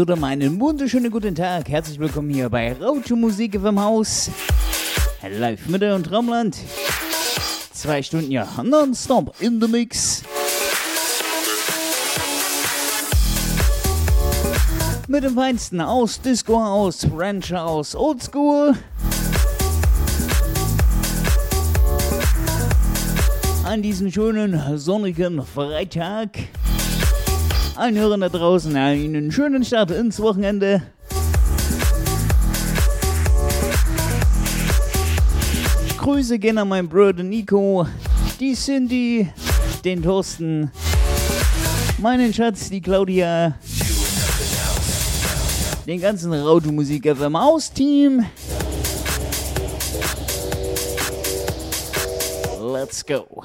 So, dann einen wunderschönen guten Tag. Herzlich willkommen hier bei Rautsche Musik im Haus. Live Mitte und Traumland. Zwei Stunden ja nonstop in the Mix. Mit dem Feinsten aus Disco aus, Ranch aus, Oldschool. An diesem schönen sonnigen Freitag. Allen Hörern da draußen einen schönen Start ins Wochenende. Grüße gehen an meinen Bruder Nico, die Cindy, den Thorsten, meinen Schatz, die Claudia, den ganzen Rauto Musik FM aus Team. Let's go.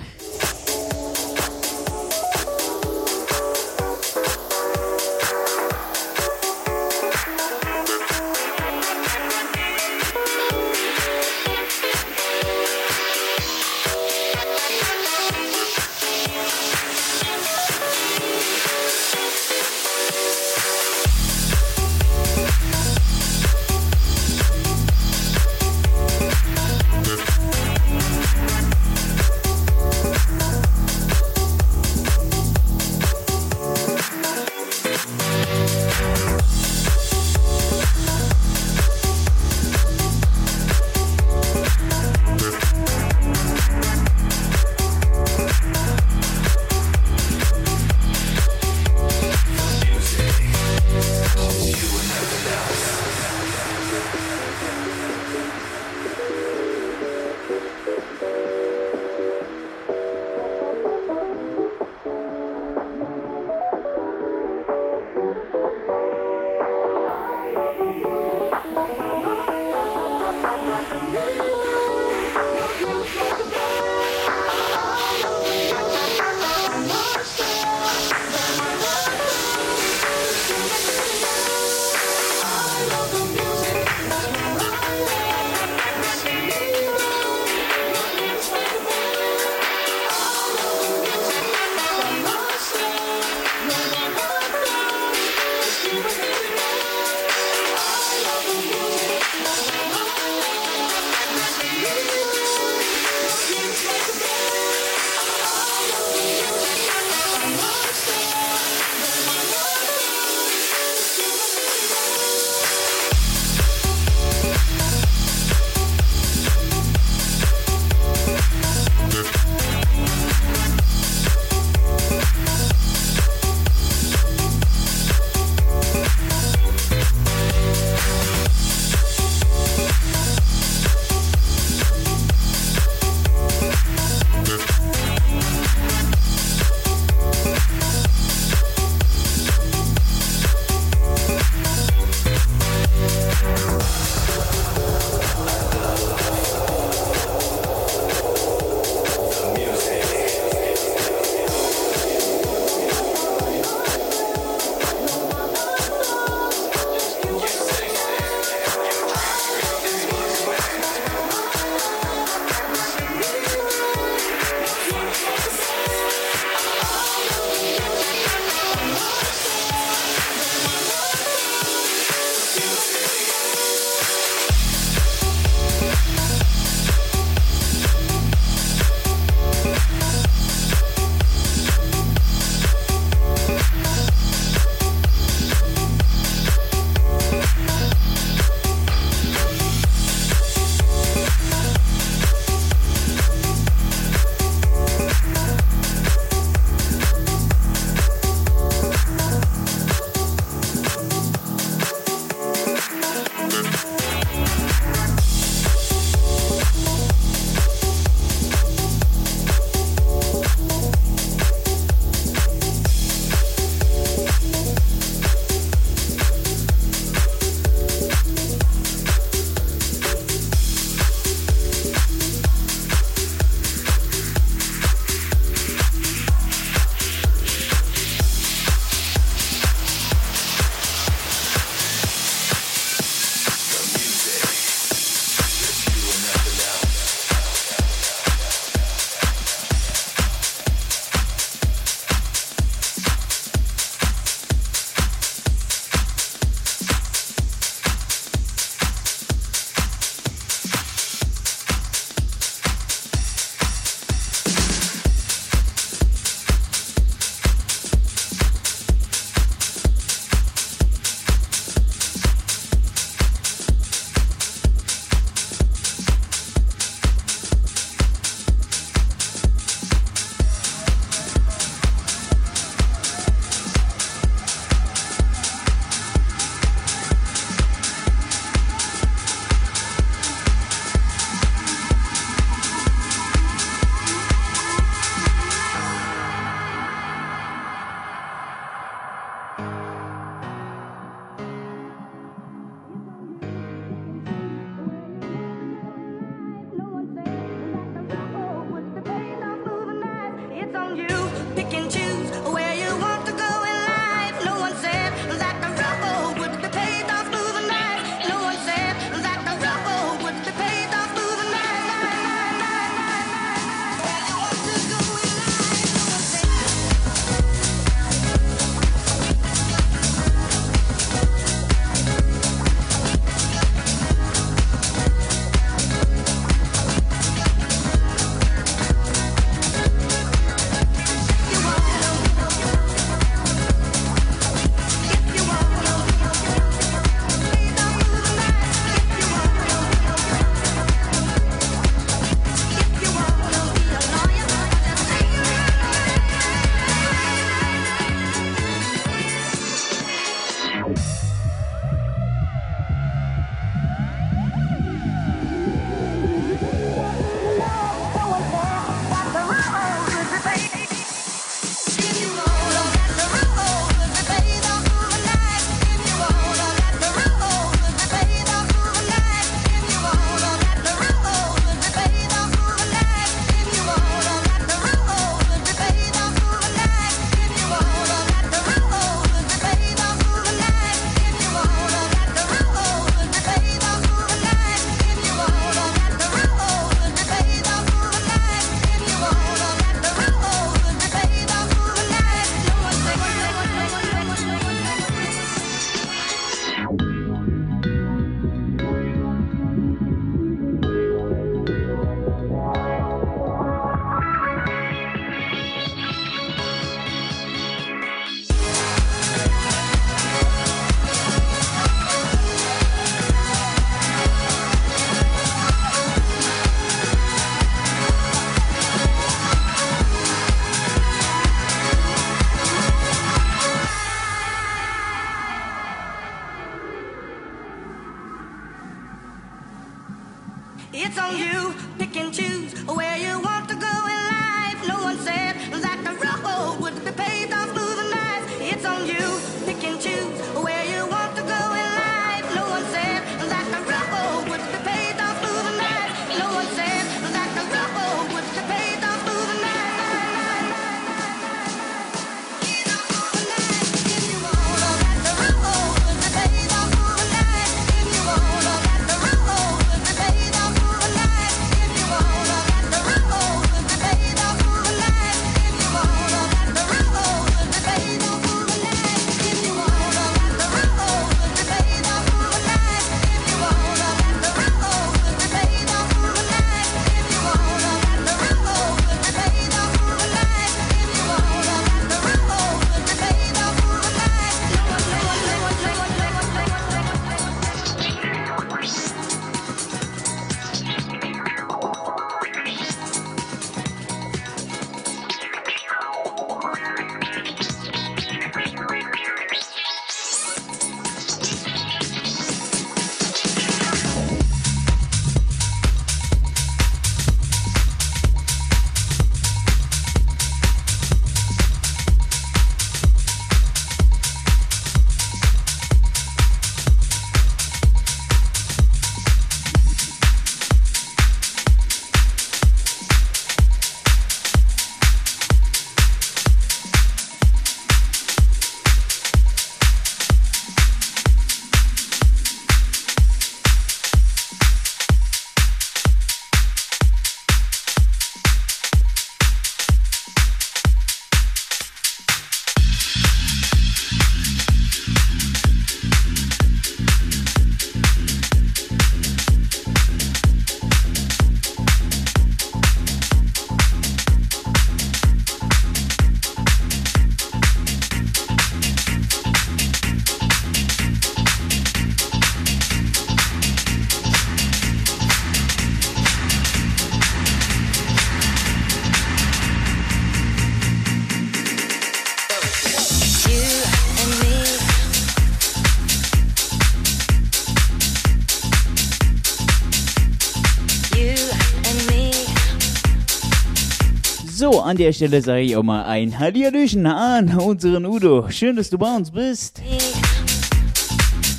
So, an der Stelle sage ich auch mal ein Hallihallöchen an unseren Udo. Schön, dass du bei uns bist.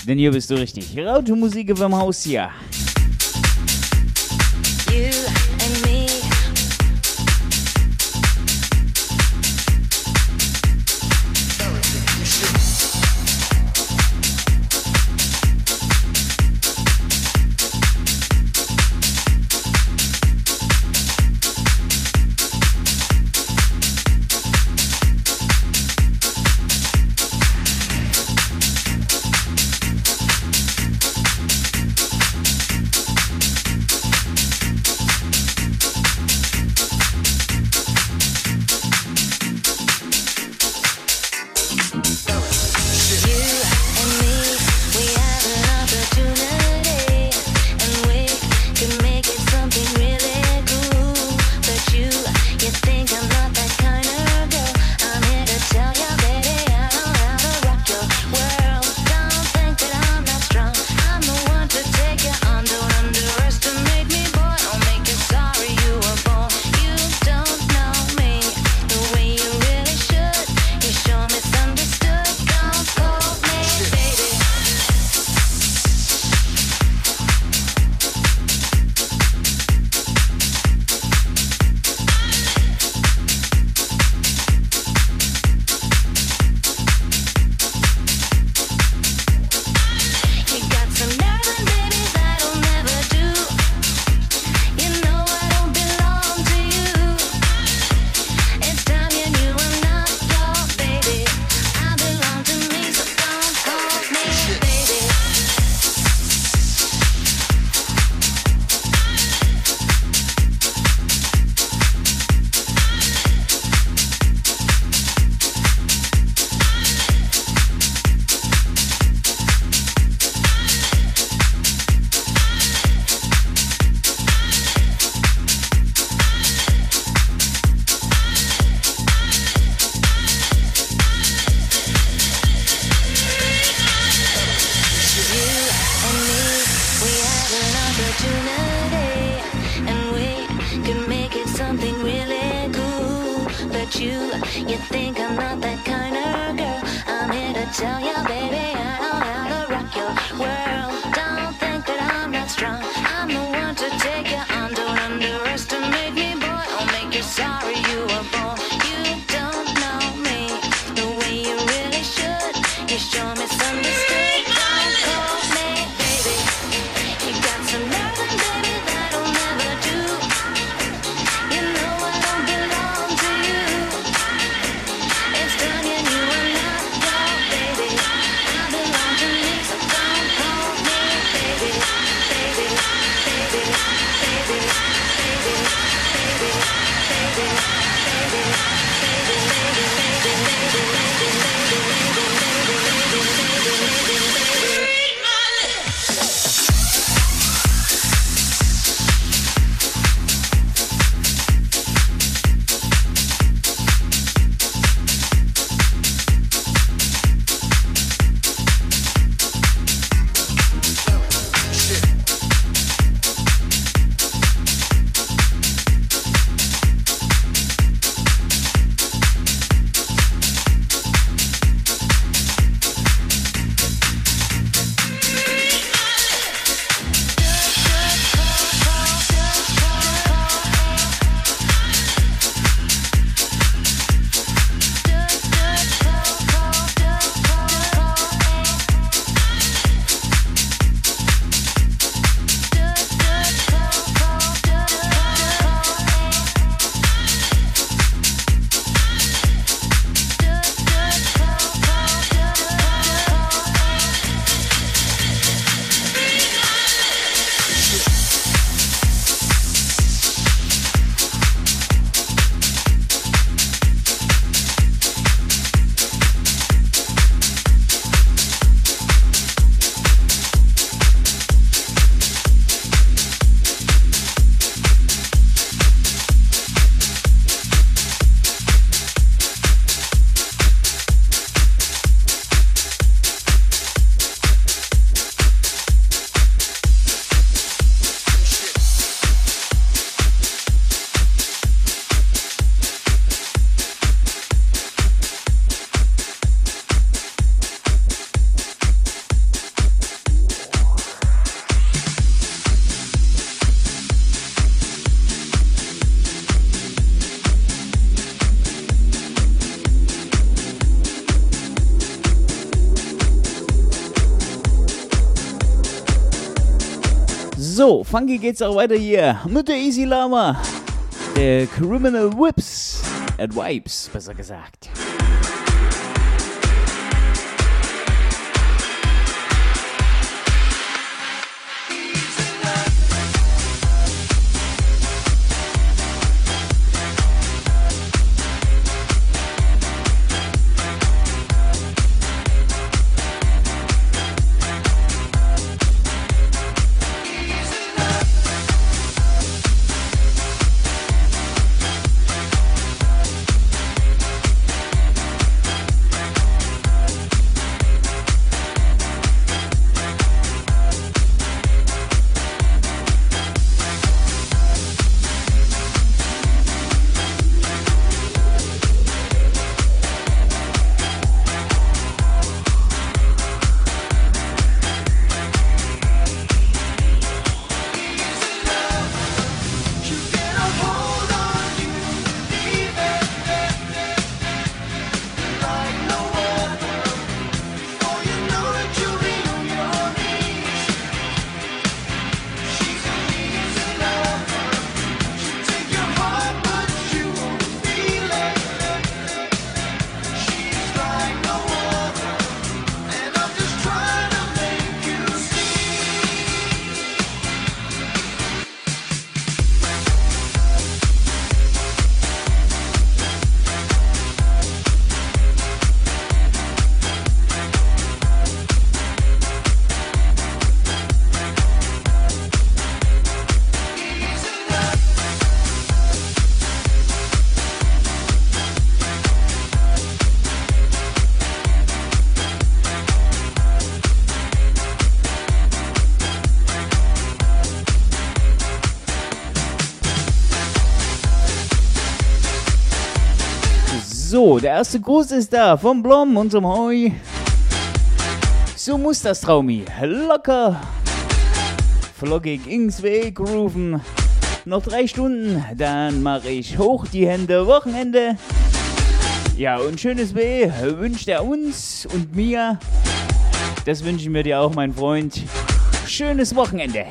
Denn hier bist du richtig. Raute Musik im Haus hier. Funky geht's auch weiter hier mit der Easy Lama. Der Criminal Whips. At Wipes, besser gesagt. Der erste Gruß ist da vom Blom, unserem Heu. So muss das Traumi. Locker. Flockig ins Weg rufen. Noch drei Stunden, dann mache ich hoch die Hände. Wochenende. Ja, und schönes Weh wünscht er uns und mir. Das wünschen wir dir auch, mein Freund. Schönes Wochenende.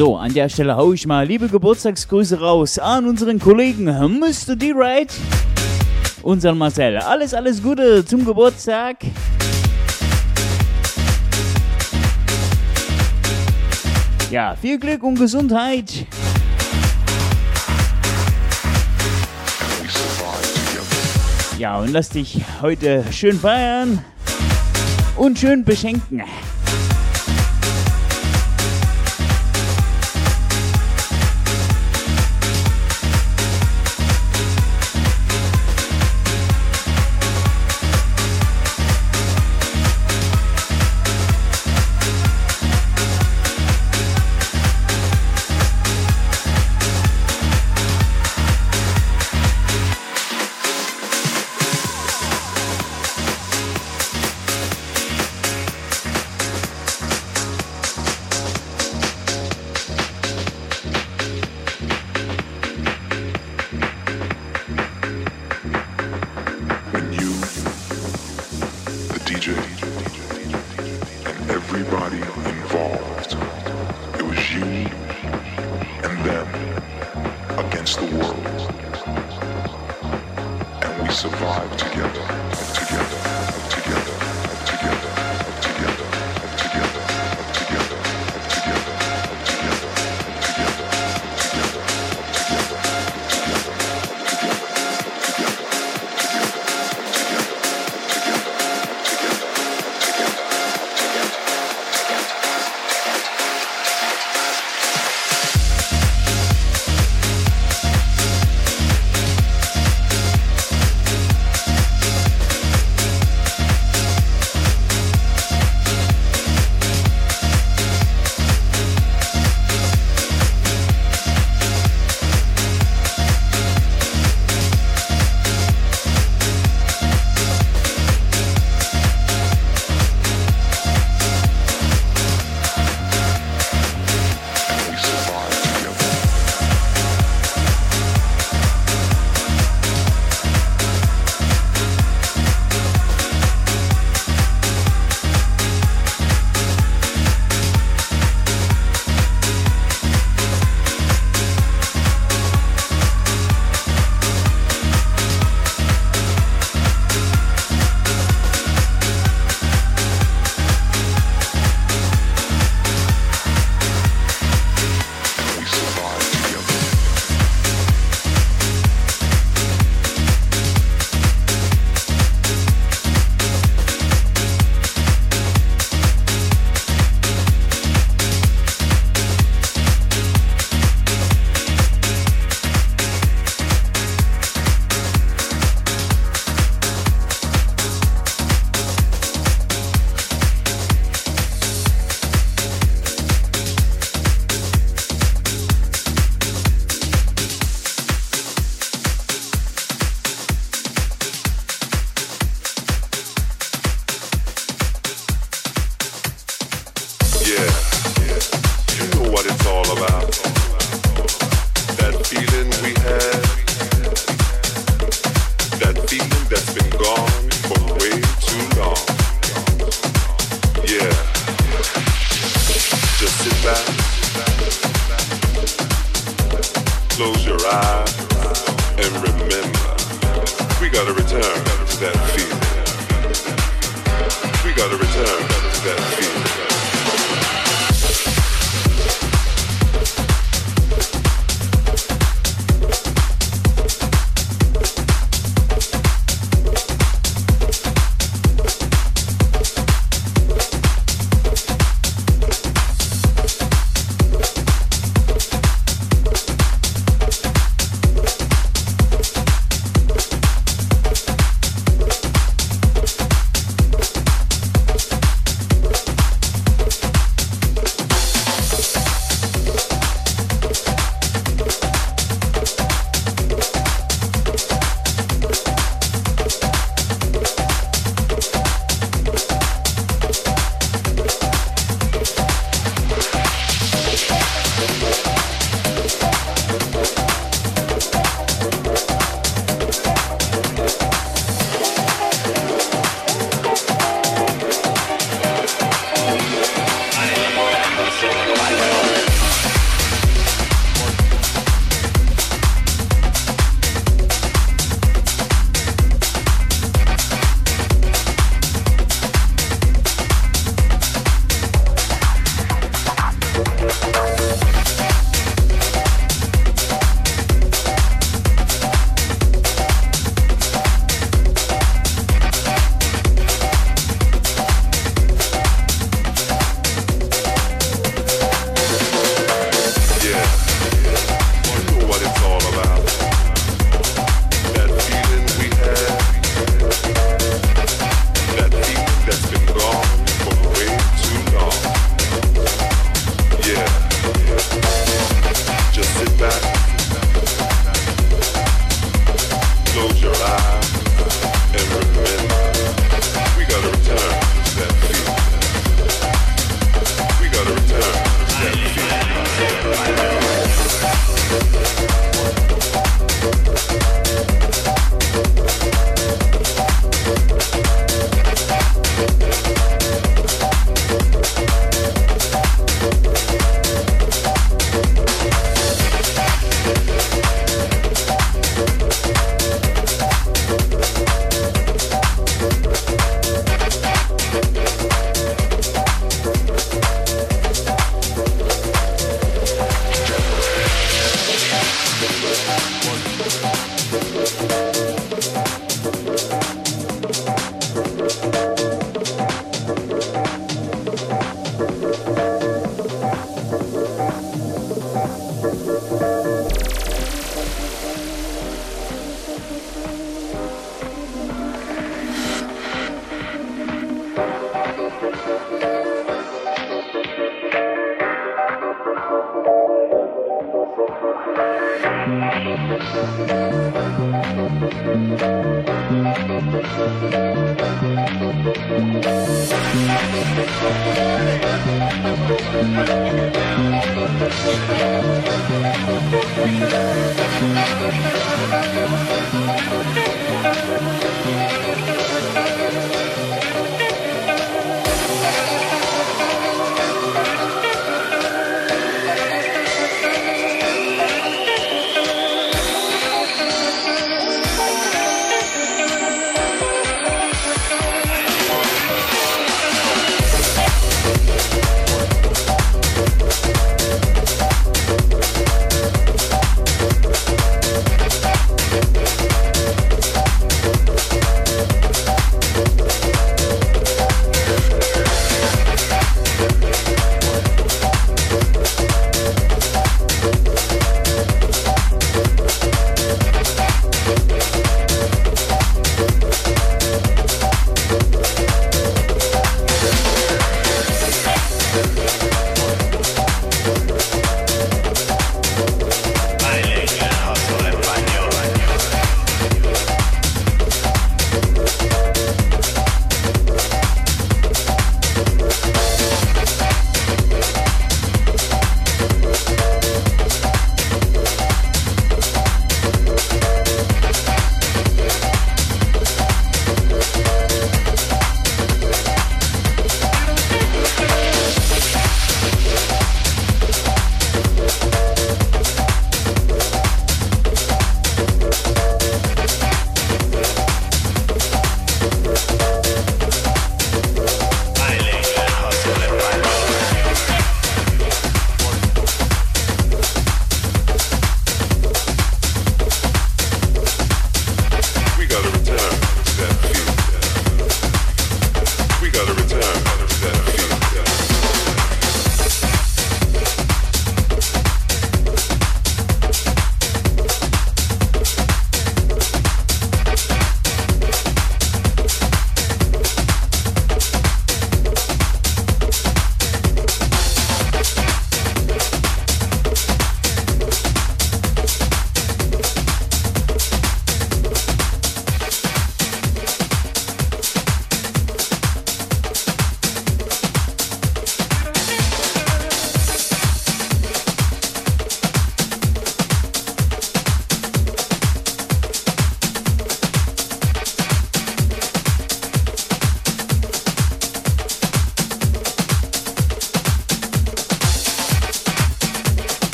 So, an der Stelle hau ich mal liebe Geburtstagsgrüße raus an unseren Kollegen Mr. D-Ride, unseren Marcel. Alles, alles Gute zum Geburtstag. Ja, viel Glück und Gesundheit. Ja, und lass dich heute schön feiern und schön beschenken. together, together, together.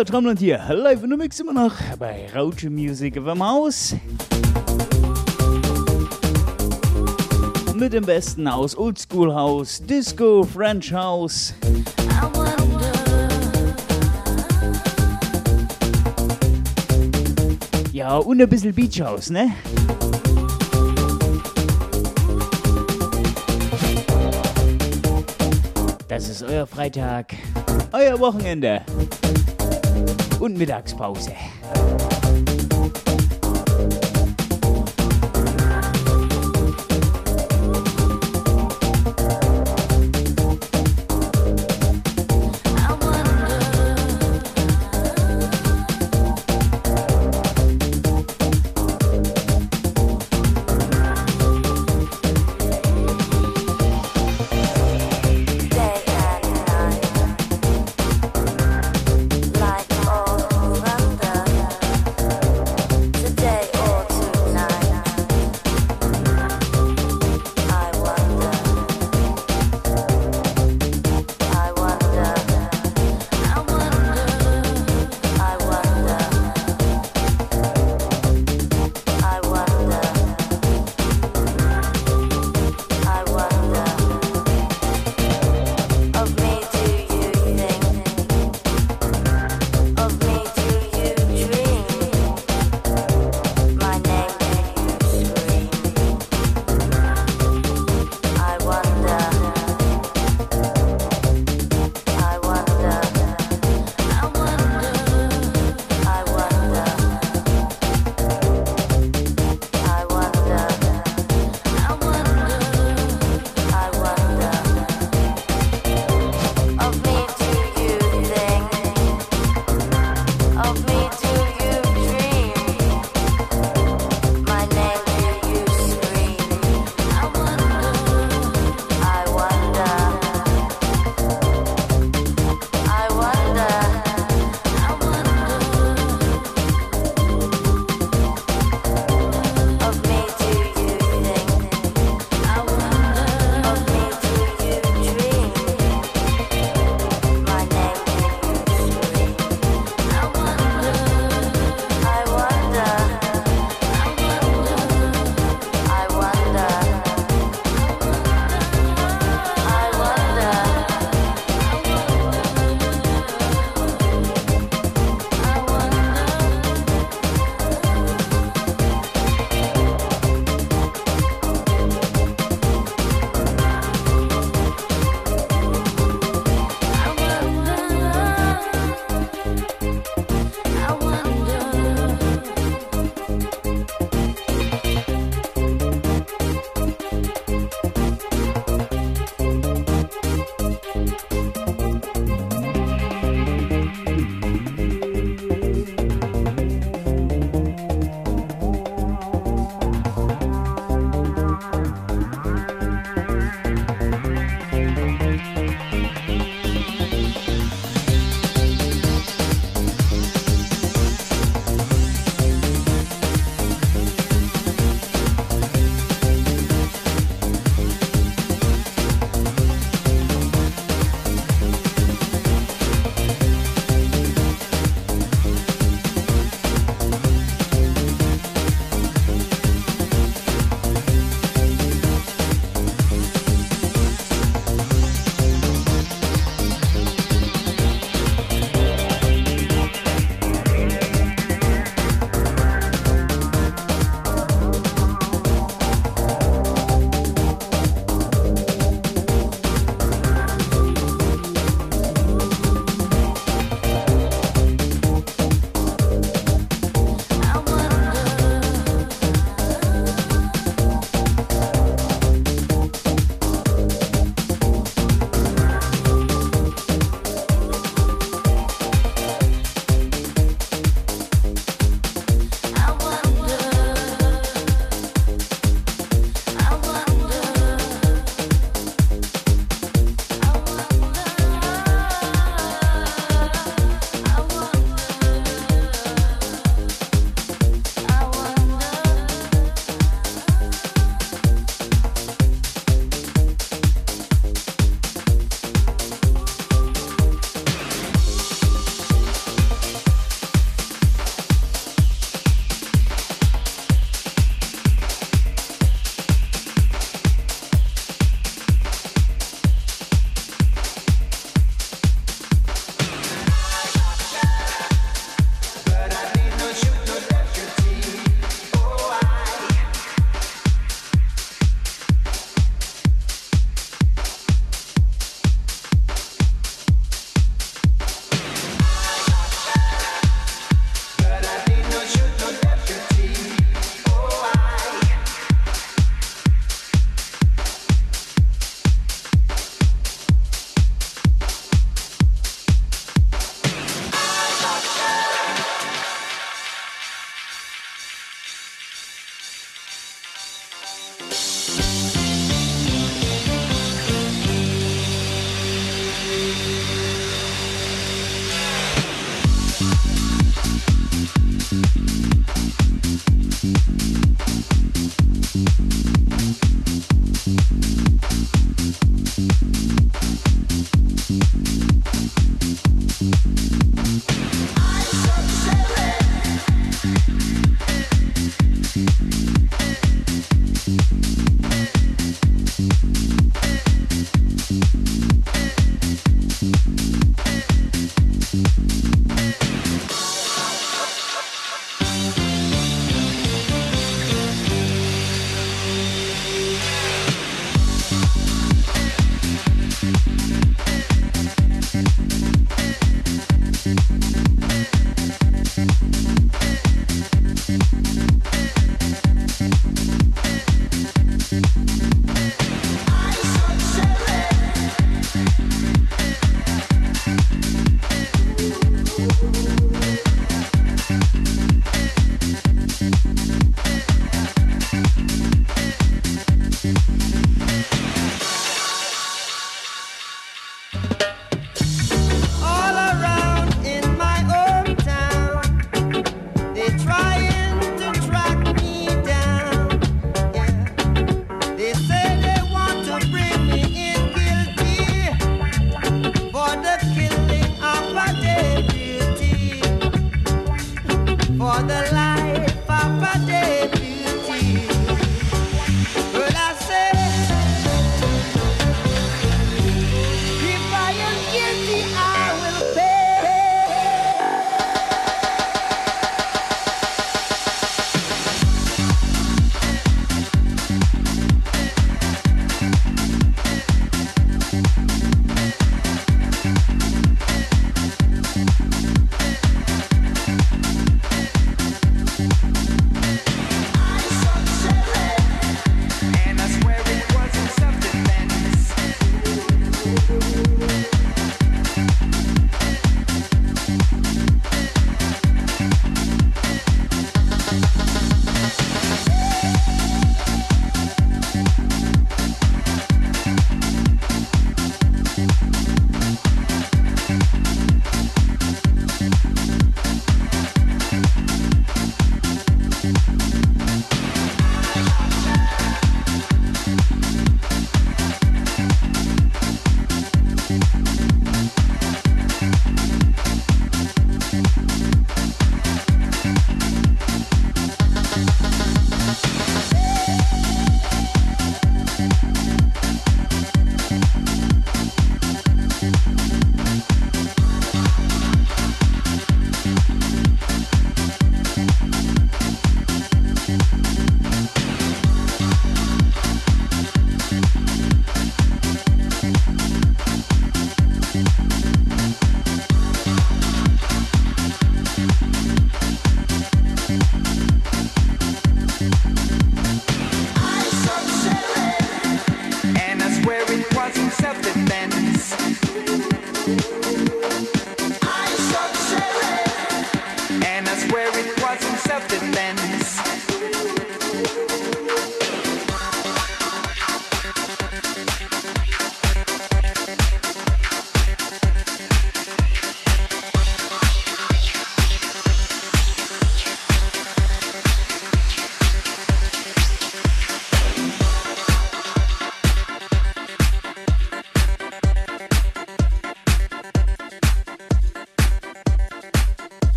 Euer Traumland hier, live in der Mix immer noch bei Rauche Music of Maus. Mit dem Besten aus Oldschool House, Disco, French House. Ja, und ein bisschen Beach House, ne? Das ist euer Freitag, euer Wochenende und Mittagspause.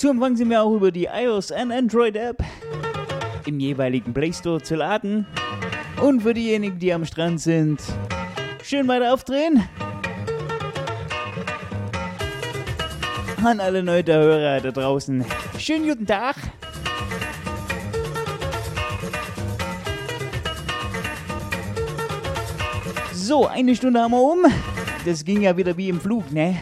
Zu empfangen sind wir auch über die iOS und Android App im jeweiligen Play Store zu laden. Und für diejenigen, die am Strand sind, schön weiter aufdrehen. An alle neuen Hörer da draußen, schönen guten Tag. So, eine Stunde haben wir um. Das ging ja wieder wie im Flug, ne?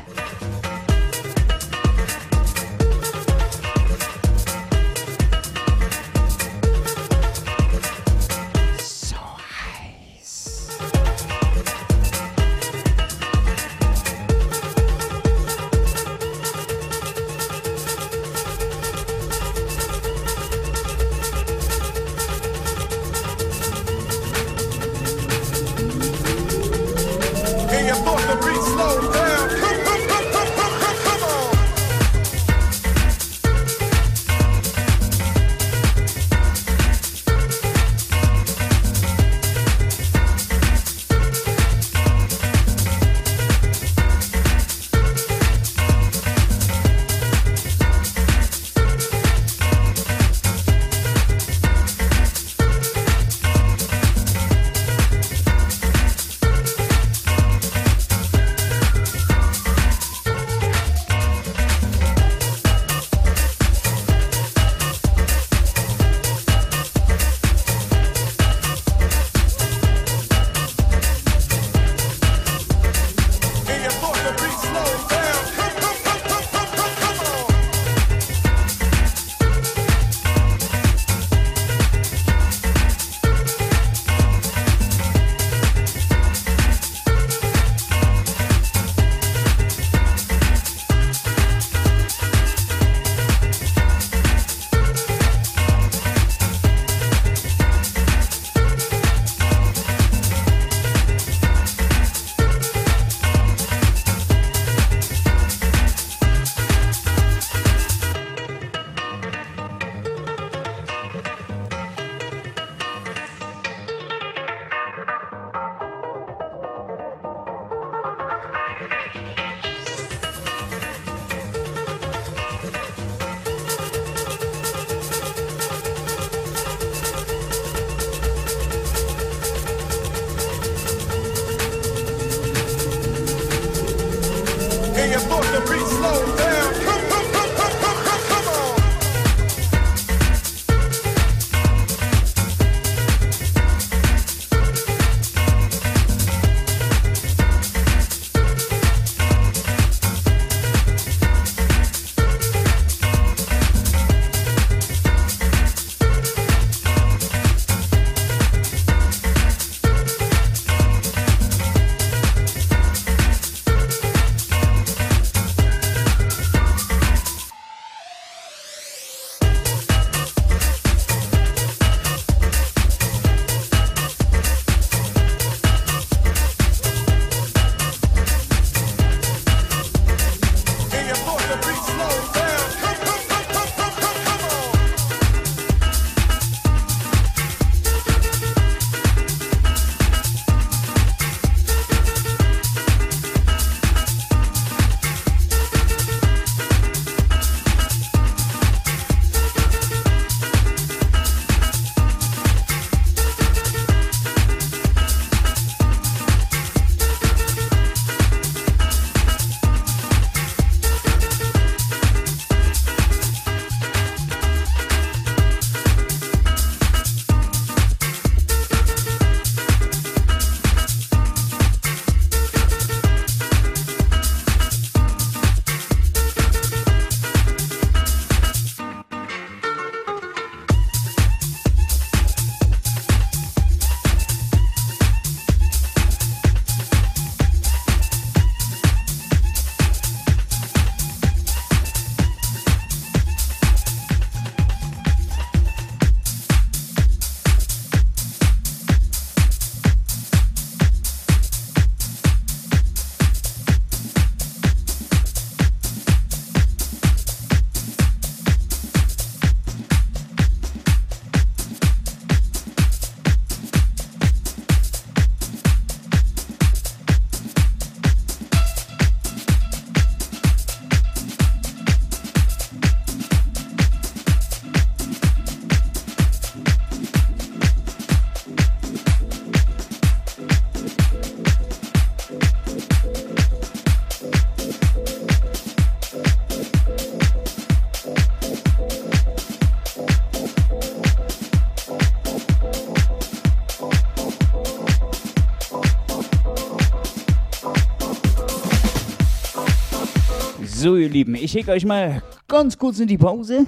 So, ihr Lieben, ich schicke euch mal ganz kurz in die Pause.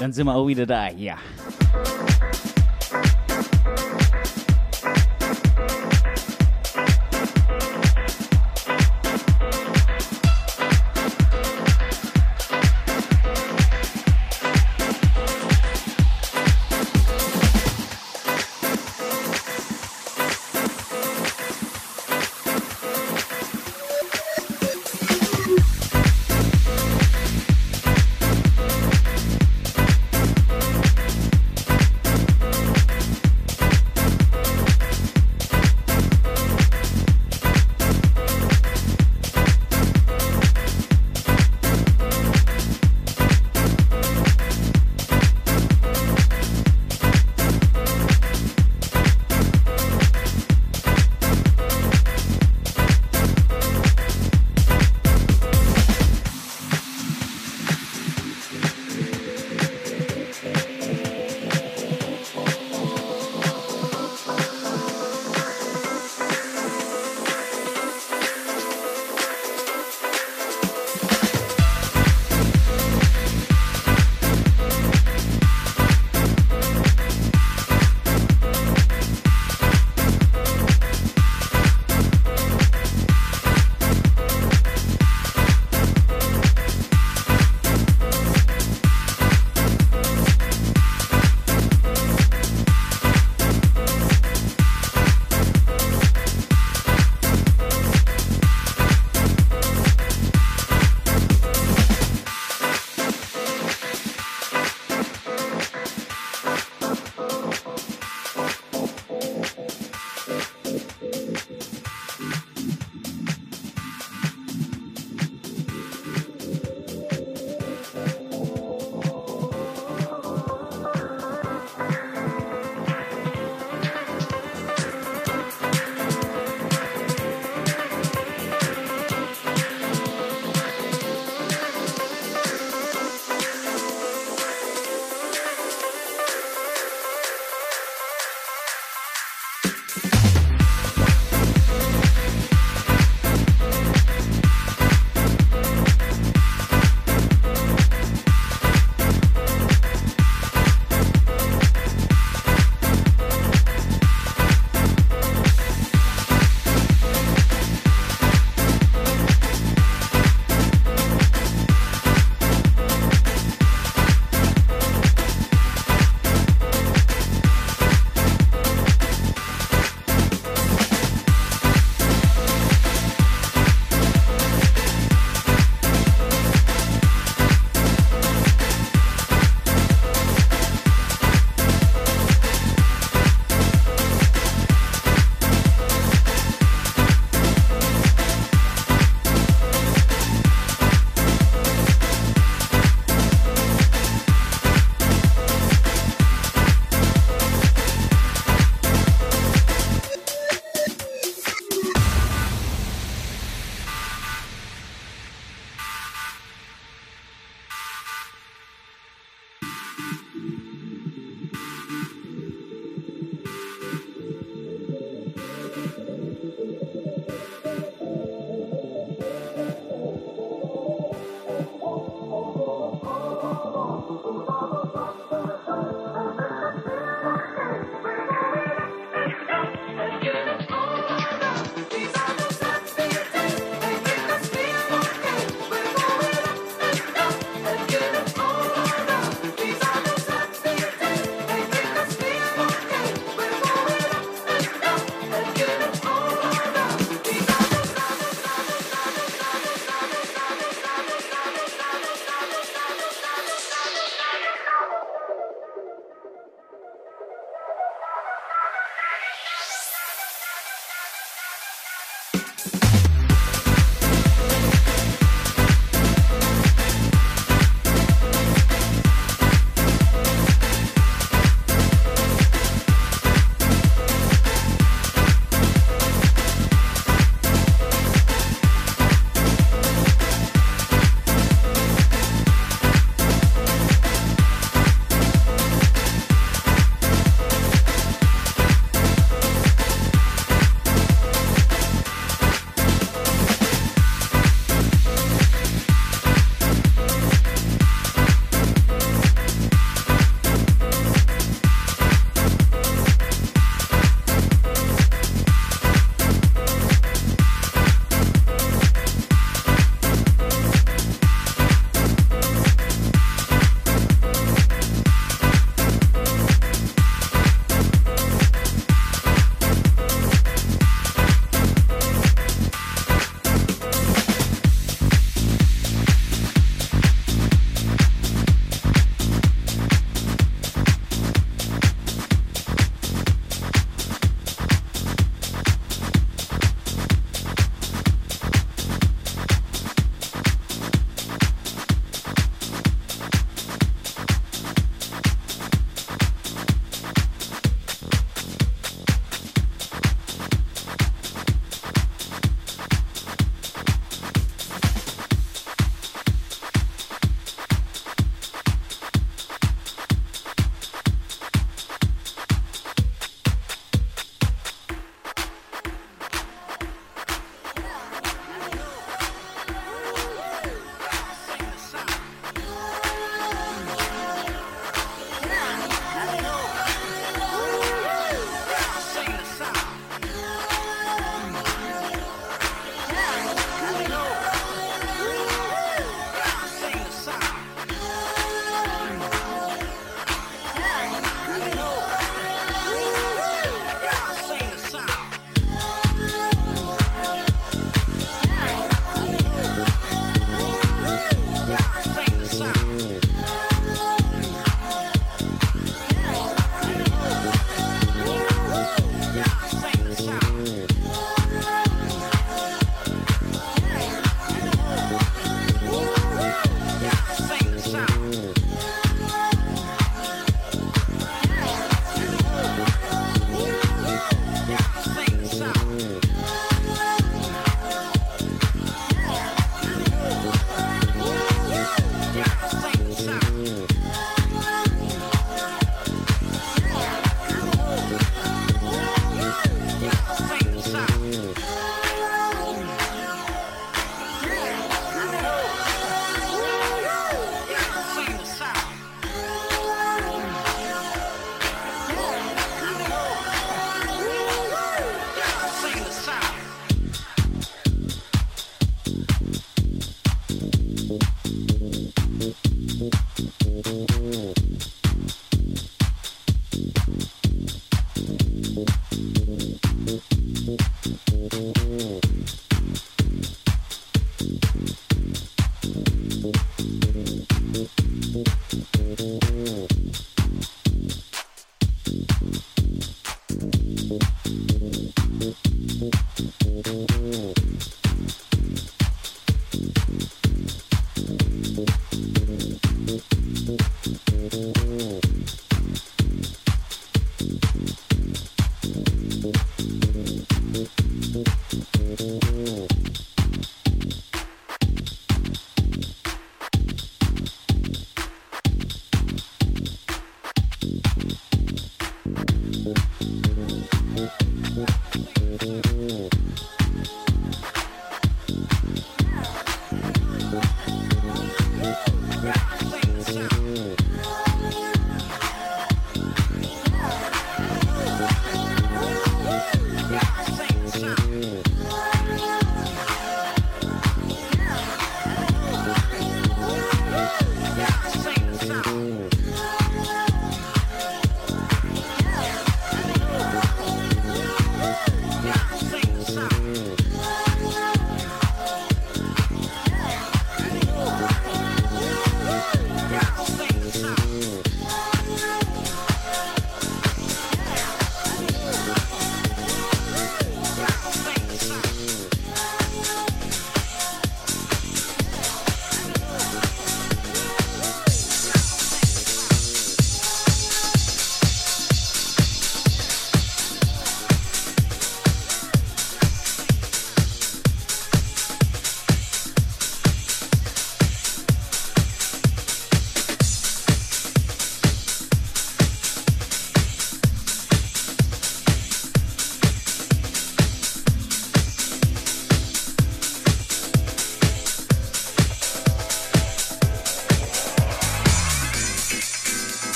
Dann sind wir auch wieder da. Ja.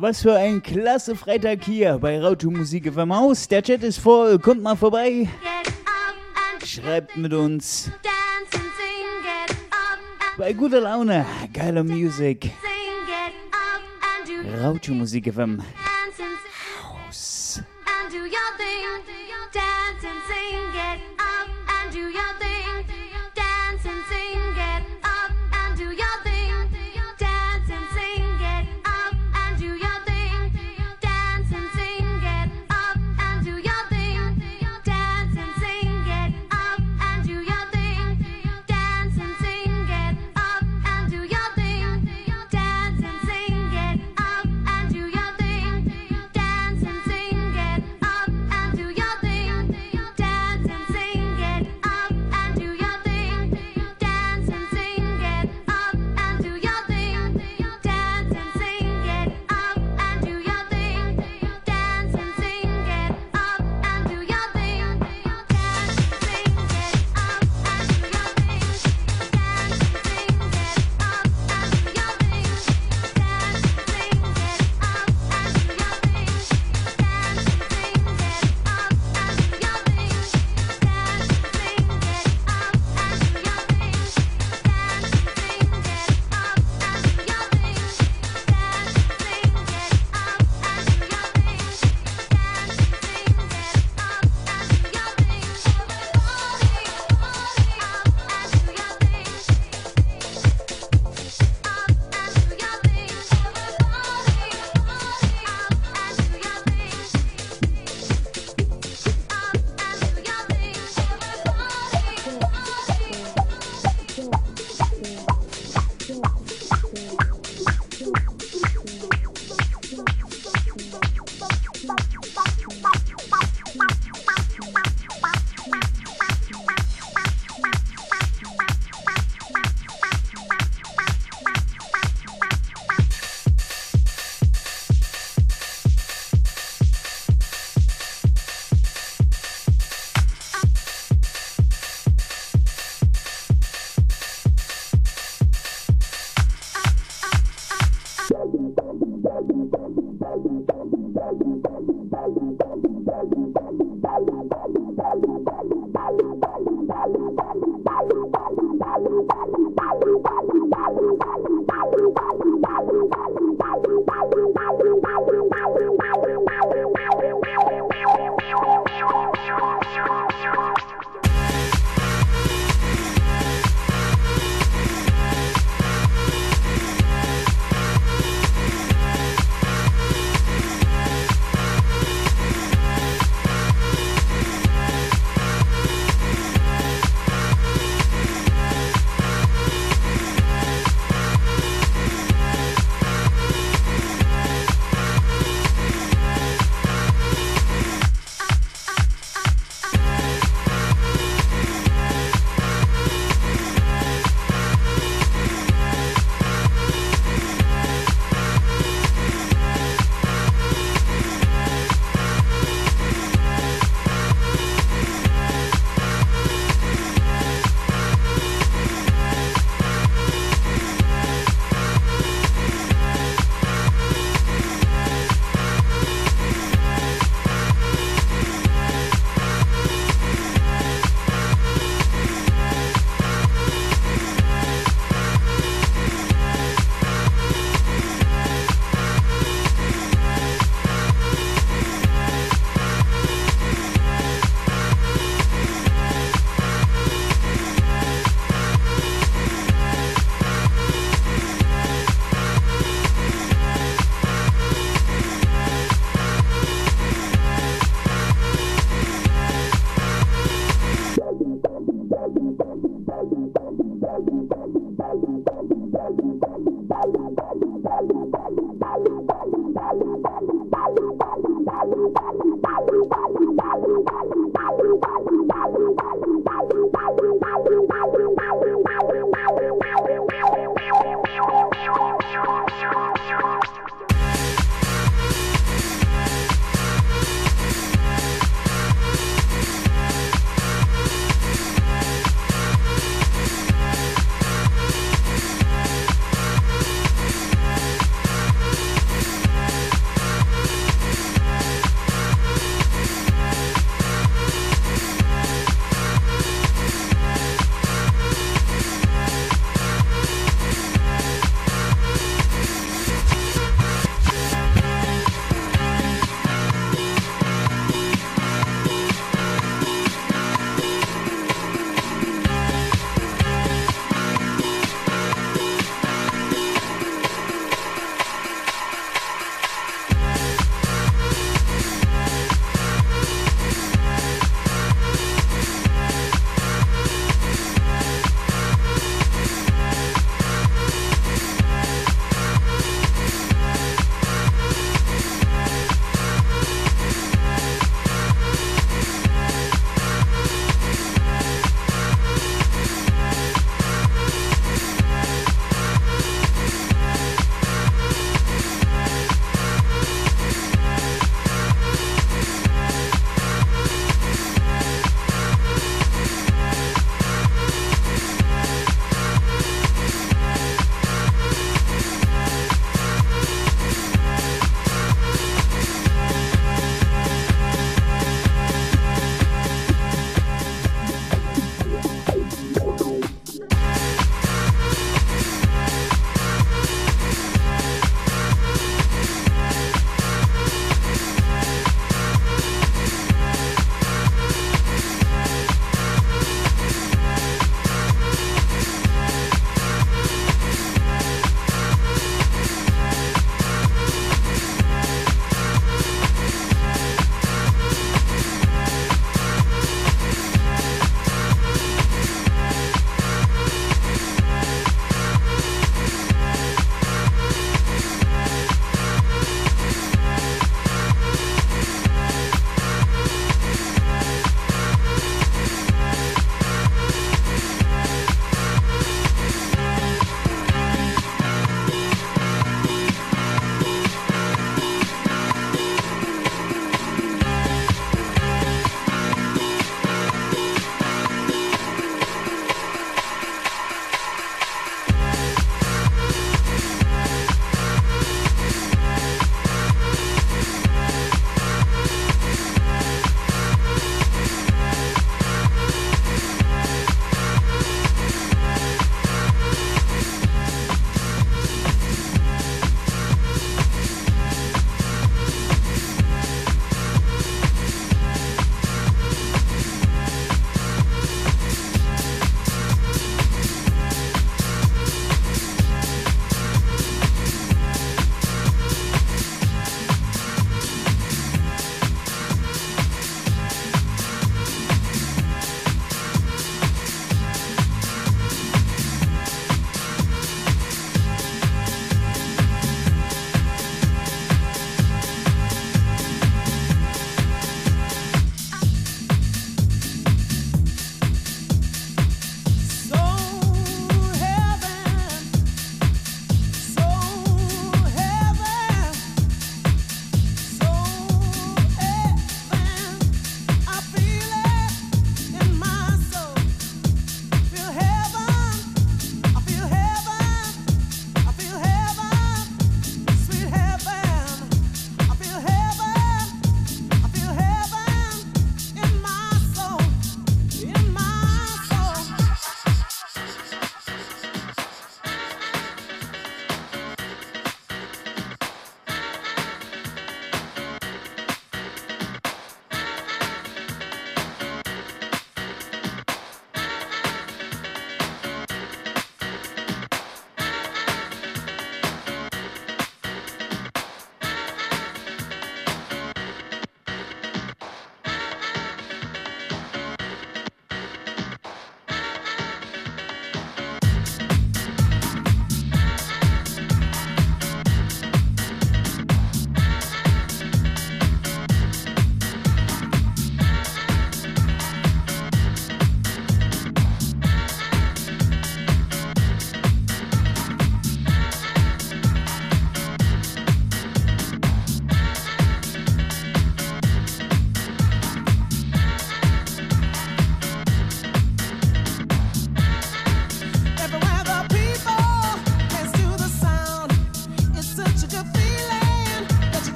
Was für ein klasse Freitag hier bei Rautu Musik FM Haus. Der Chat ist voll, kommt mal vorbei. Schreibt mit uns. Bei guter Laune, geiler Musik. Rautu Musik FM.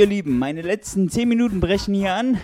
Ihr Lieben, meine letzten 10 Minuten brechen hier an.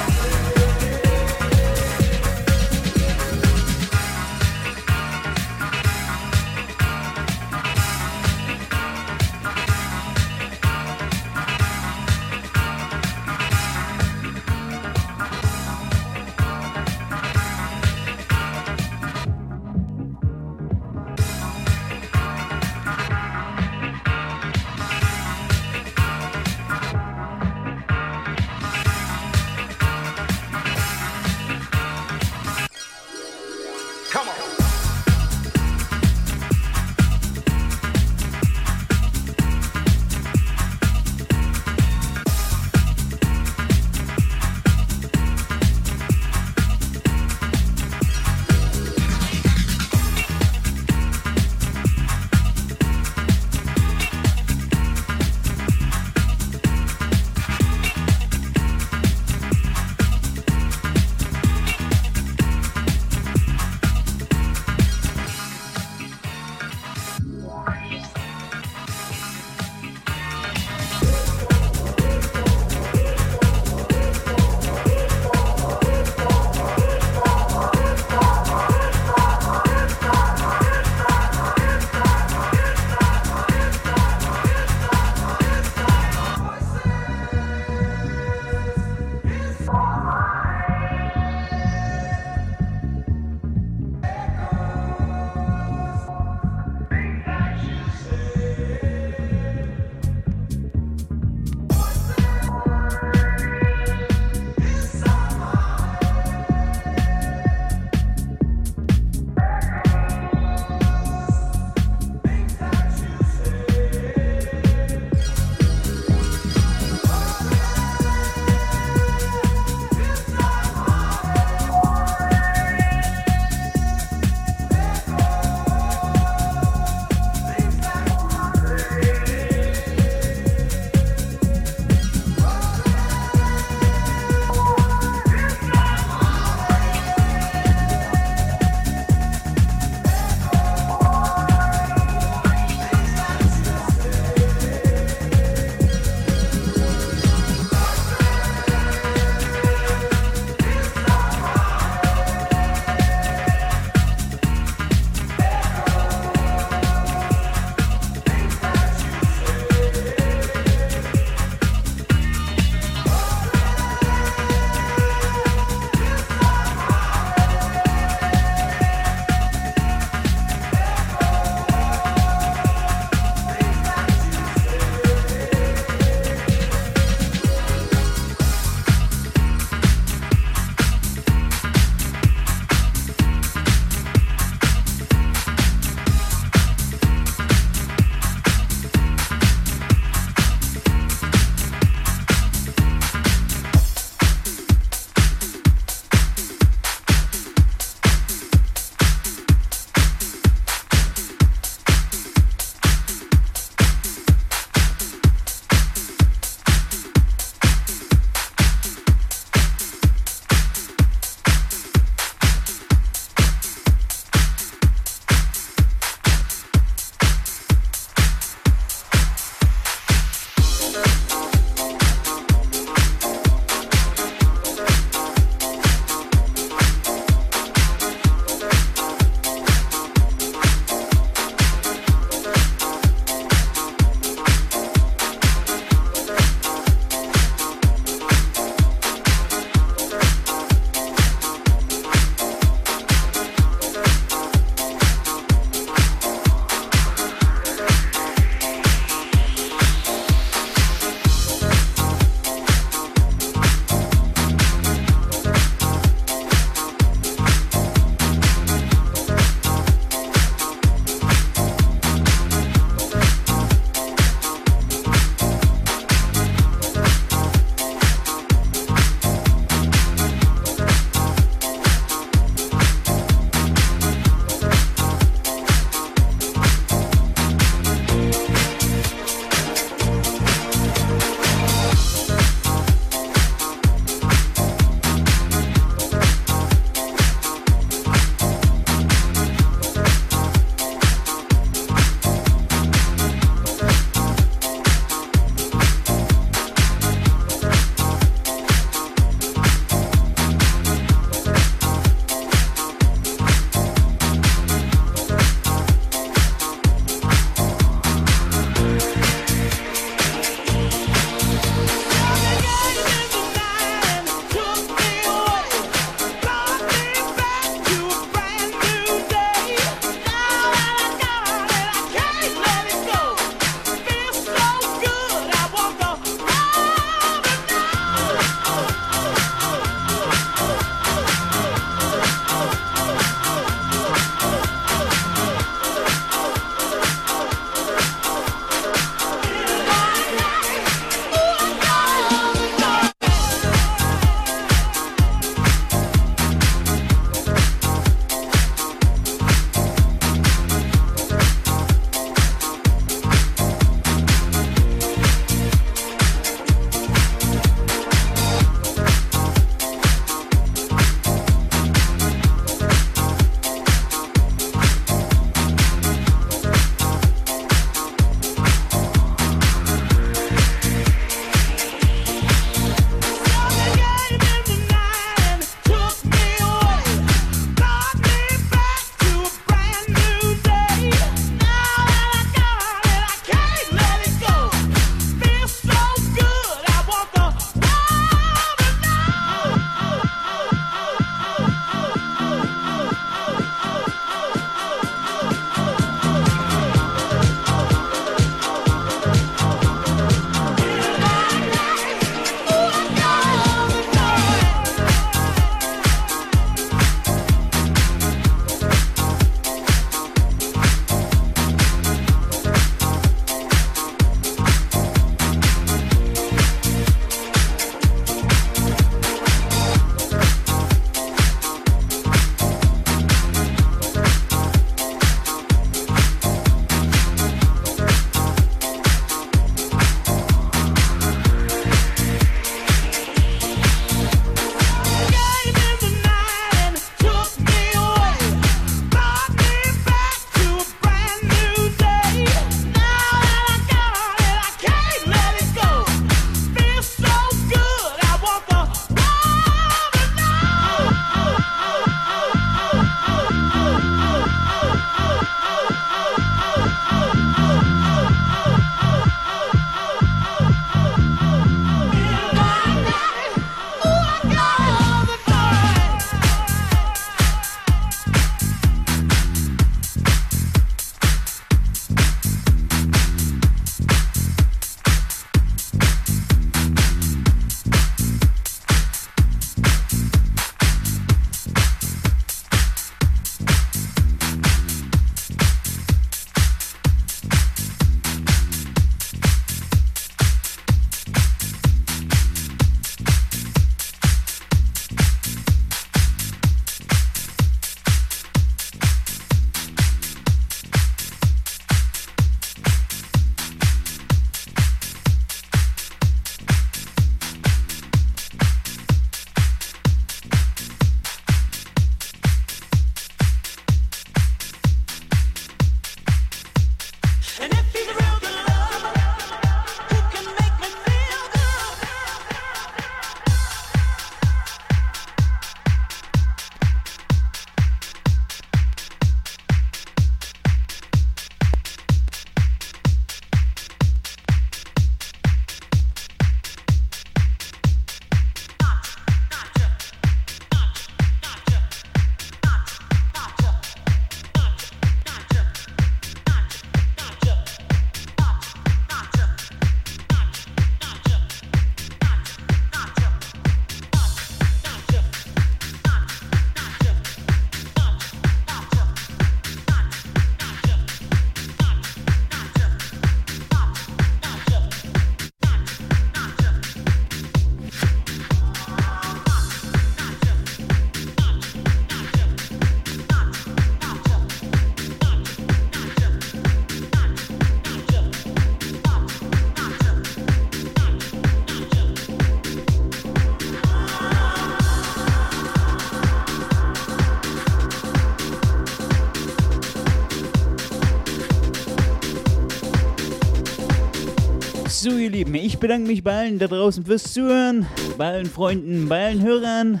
Lieben. Ich bedanke mich bei allen da draußen fürs Zuhören, bei allen Freunden, bei allen Hörern.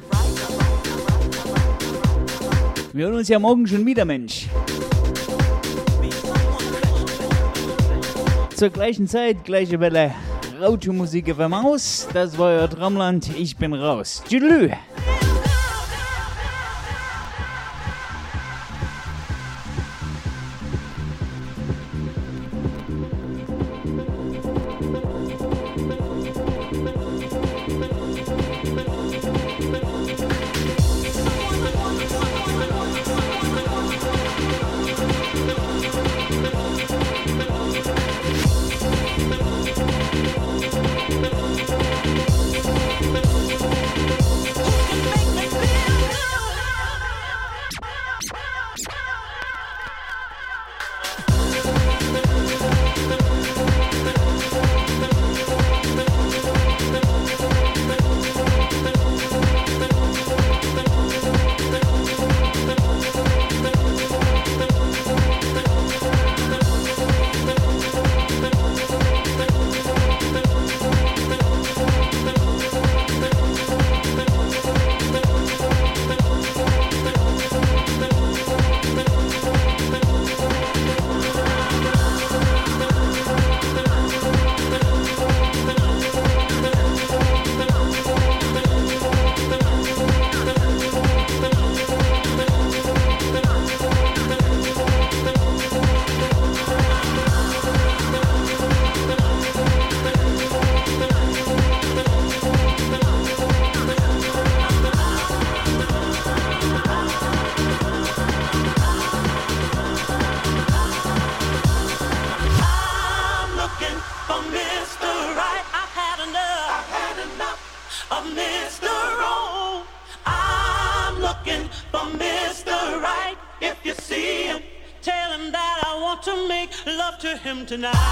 Wir hören uns ja morgen schon wieder, Mensch. Zur gleichen Zeit, gleiche Welle. Rautu-Musik auf der Maus. Das war euer Traumland. Ich bin raus. Tschüss. Tonight.